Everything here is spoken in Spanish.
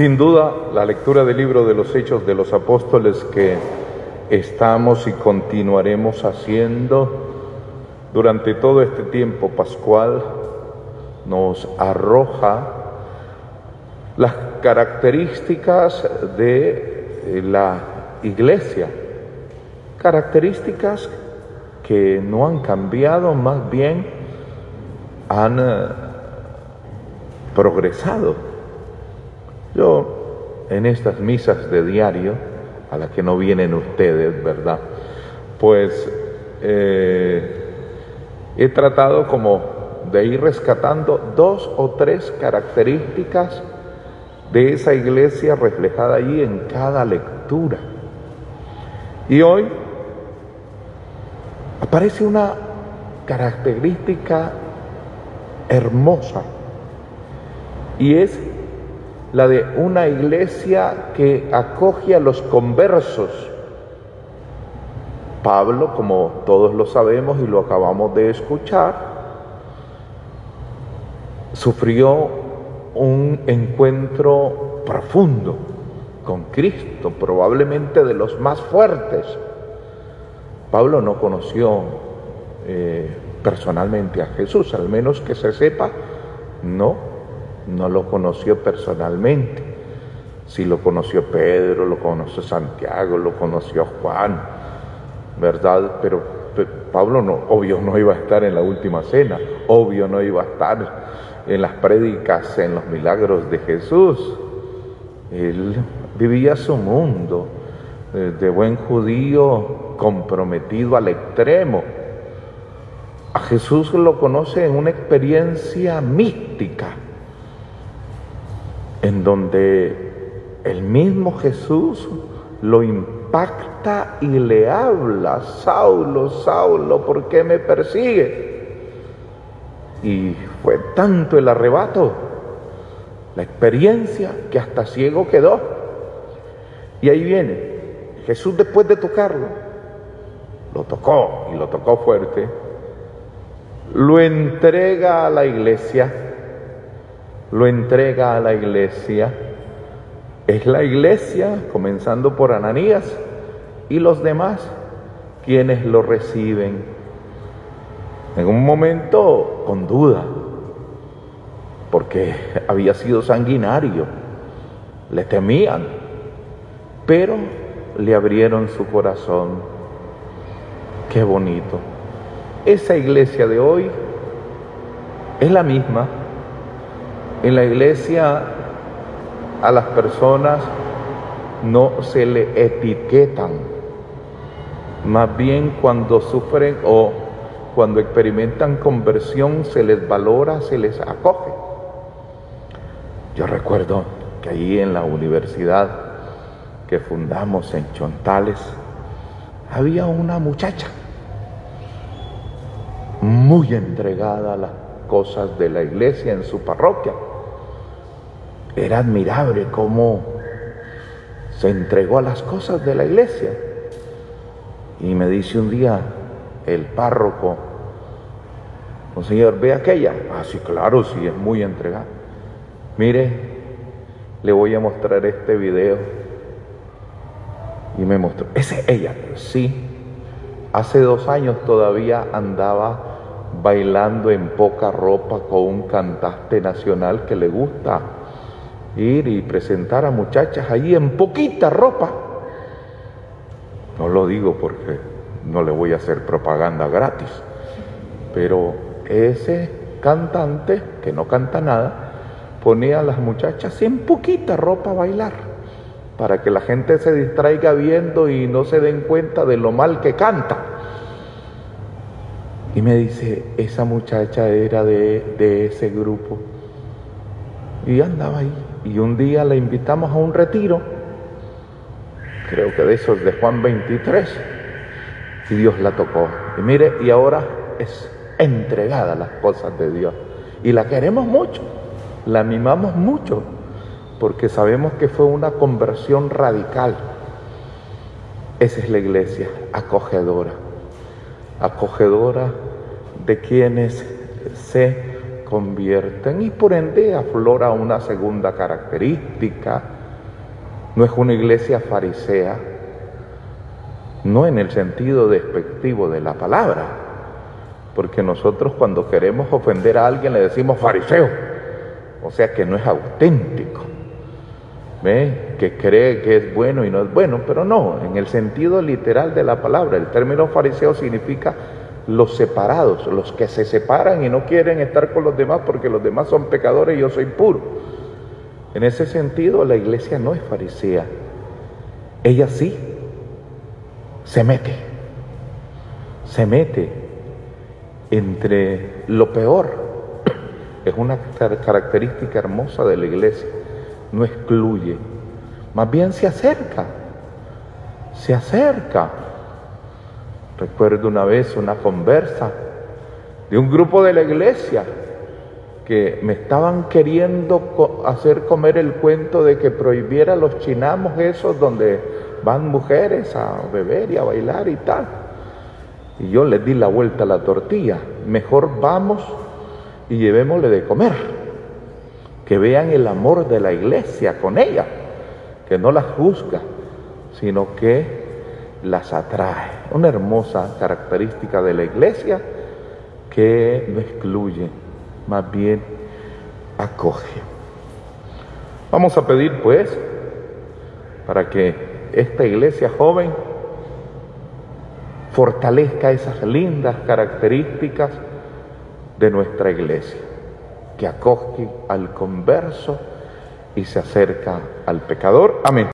Sin duda, la lectura del libro de los Hechos de los Apóstoles que estamos y continuaremos haciendo durante todo este tiempo pascual nos arroja las características de la iglesia, características que no han cambiado, más bien han eh, progresado. En estas misas de diario, a las que no vienen ustedes, ¿verdad? Pues eh, he tratado como de ir rescatando dos o tres características de esa iglesia reflejada allí en cada lectura. Y hoy aparece una característica hermosa y es la de una iglesia que acoge a los conversos. Pablo, como todos lo sabemos y lo acabamos de escuchar, sufrió un encuentro profundo con Cristo, probablemente de los más fuertes Pablo no conoció eh, personalmente a Jesús, al menos que se sepa, no, no lo conoció personalmente. Si lo conoció Pedro, lo conoció Santiago, lo conoció Juan, ¿verdad? Pero, Pablo no, obvio no iba a estar en la última cena, obvio no iba a estar en las prédicas, en los milagros de Jesús. Él vivía su mundo eh, de buen judío, comprometido al extremo. A Jesús lo conoce en una experiencia mística, en donde el mismo Jesús lo impacta y le habla, Saulo, Saulo, ¿por qué me persigue? Y fue tanto el arrebato, la experiencia, que hasta ciego quedó. Y ahí viene, Jesús después de tocarlo, lo tocó y lo tocó fuerte, lo entrega a la iglesia, lo entrega a la iglesia, es la iglesia, comenzando por Ananías y los demás, quienes lo reciben. En un momento con duda, porque había sido sanguinario, le temían, pero le abrieron su corazón Qué bonito. Esa iglesia de hoy es la misma. En la iglesia a las personas no se le etiquetan. Más bien cuando sufren o cuando experimentan conversión se les valora, se les acoge. Yo recuerdo que allí en la universidad que fundamos en Chontales había una muchacha muy entregada a las cosas de la iglesia en su parroquia. Era admirable cómo se entregó a las cosas de la iglesia. Y me dice un día el párroco, Señor, ve aquella. Ah, sí, claro, sí, es muy entregada. Mire, le voy a mostrar este video. Y me mostró, esa es ella, sí. Hace dos años todavía andaba bailando en poca ropa con un cantante nacional que le gusta ir y presentar a muchachas ahí en poquita ropa. No lo digo porque no le voy a hacer propaganda gratis, pero ese cantante que no canta nada ponía a las muchachas en poquita ropa a bailar para que la gente se distraiga viendo y no se den cuenta de lo mal que canta. Y me dice, esa muchacha era de, ese grupo. Y andaba ahí. Y un día la invitamos a un retiro, creo que de esos de Juan 23, y Dios la tocó. Y mire, y ahora es entregada a las cosas de Dios. Y la queremos mucho, la mimamos mucho, porque sabemos que fue una conversión radical. Esa es la iglesia, acogedora acogedora de quienes se convierten y por ende aflora una segunda característica. No es una iglesia farisea, no en el sentido despectivo de la palabra, porque nosotros cuando queremos ofender a alguien le decimos fariseo, o sea que no es auténtico, ¿ve? que cree que es bueno y no es bueno, pero no, en el sentido literal de la palabra, el término fariseo significa los separados, los que se separan y no quieren estar con los demás porque los demás son pecadores y yo soy puro. En ese sentido, la iglesia no es farisea. Ella sí se mete, se mete entre lo peor. Es una característica hermosa de la iglesia. No excluye, más bien se acerca, se acerca Recuerdo una vez una conversa de un grupo de la iglesia que me estaban queriendo hacer comer el cuento de que prohibiera los chinamos esos donde van mujeres a beber y a bailar y tal. Y yo les di la vuelta a la tortilla. Mejor vamos y llevémosle de comer. Que vean el amor de la iglesia con ella. Que no la juzga, sino que las atrae. Una hermosa característica de la iglesia que no excluye, más bien acoge. Vamos a pedir pues para que esta iglesia joven fortalezca esas lindas características de nuestra iglesia, que acoge al converso y se acerca al pecador. Amén.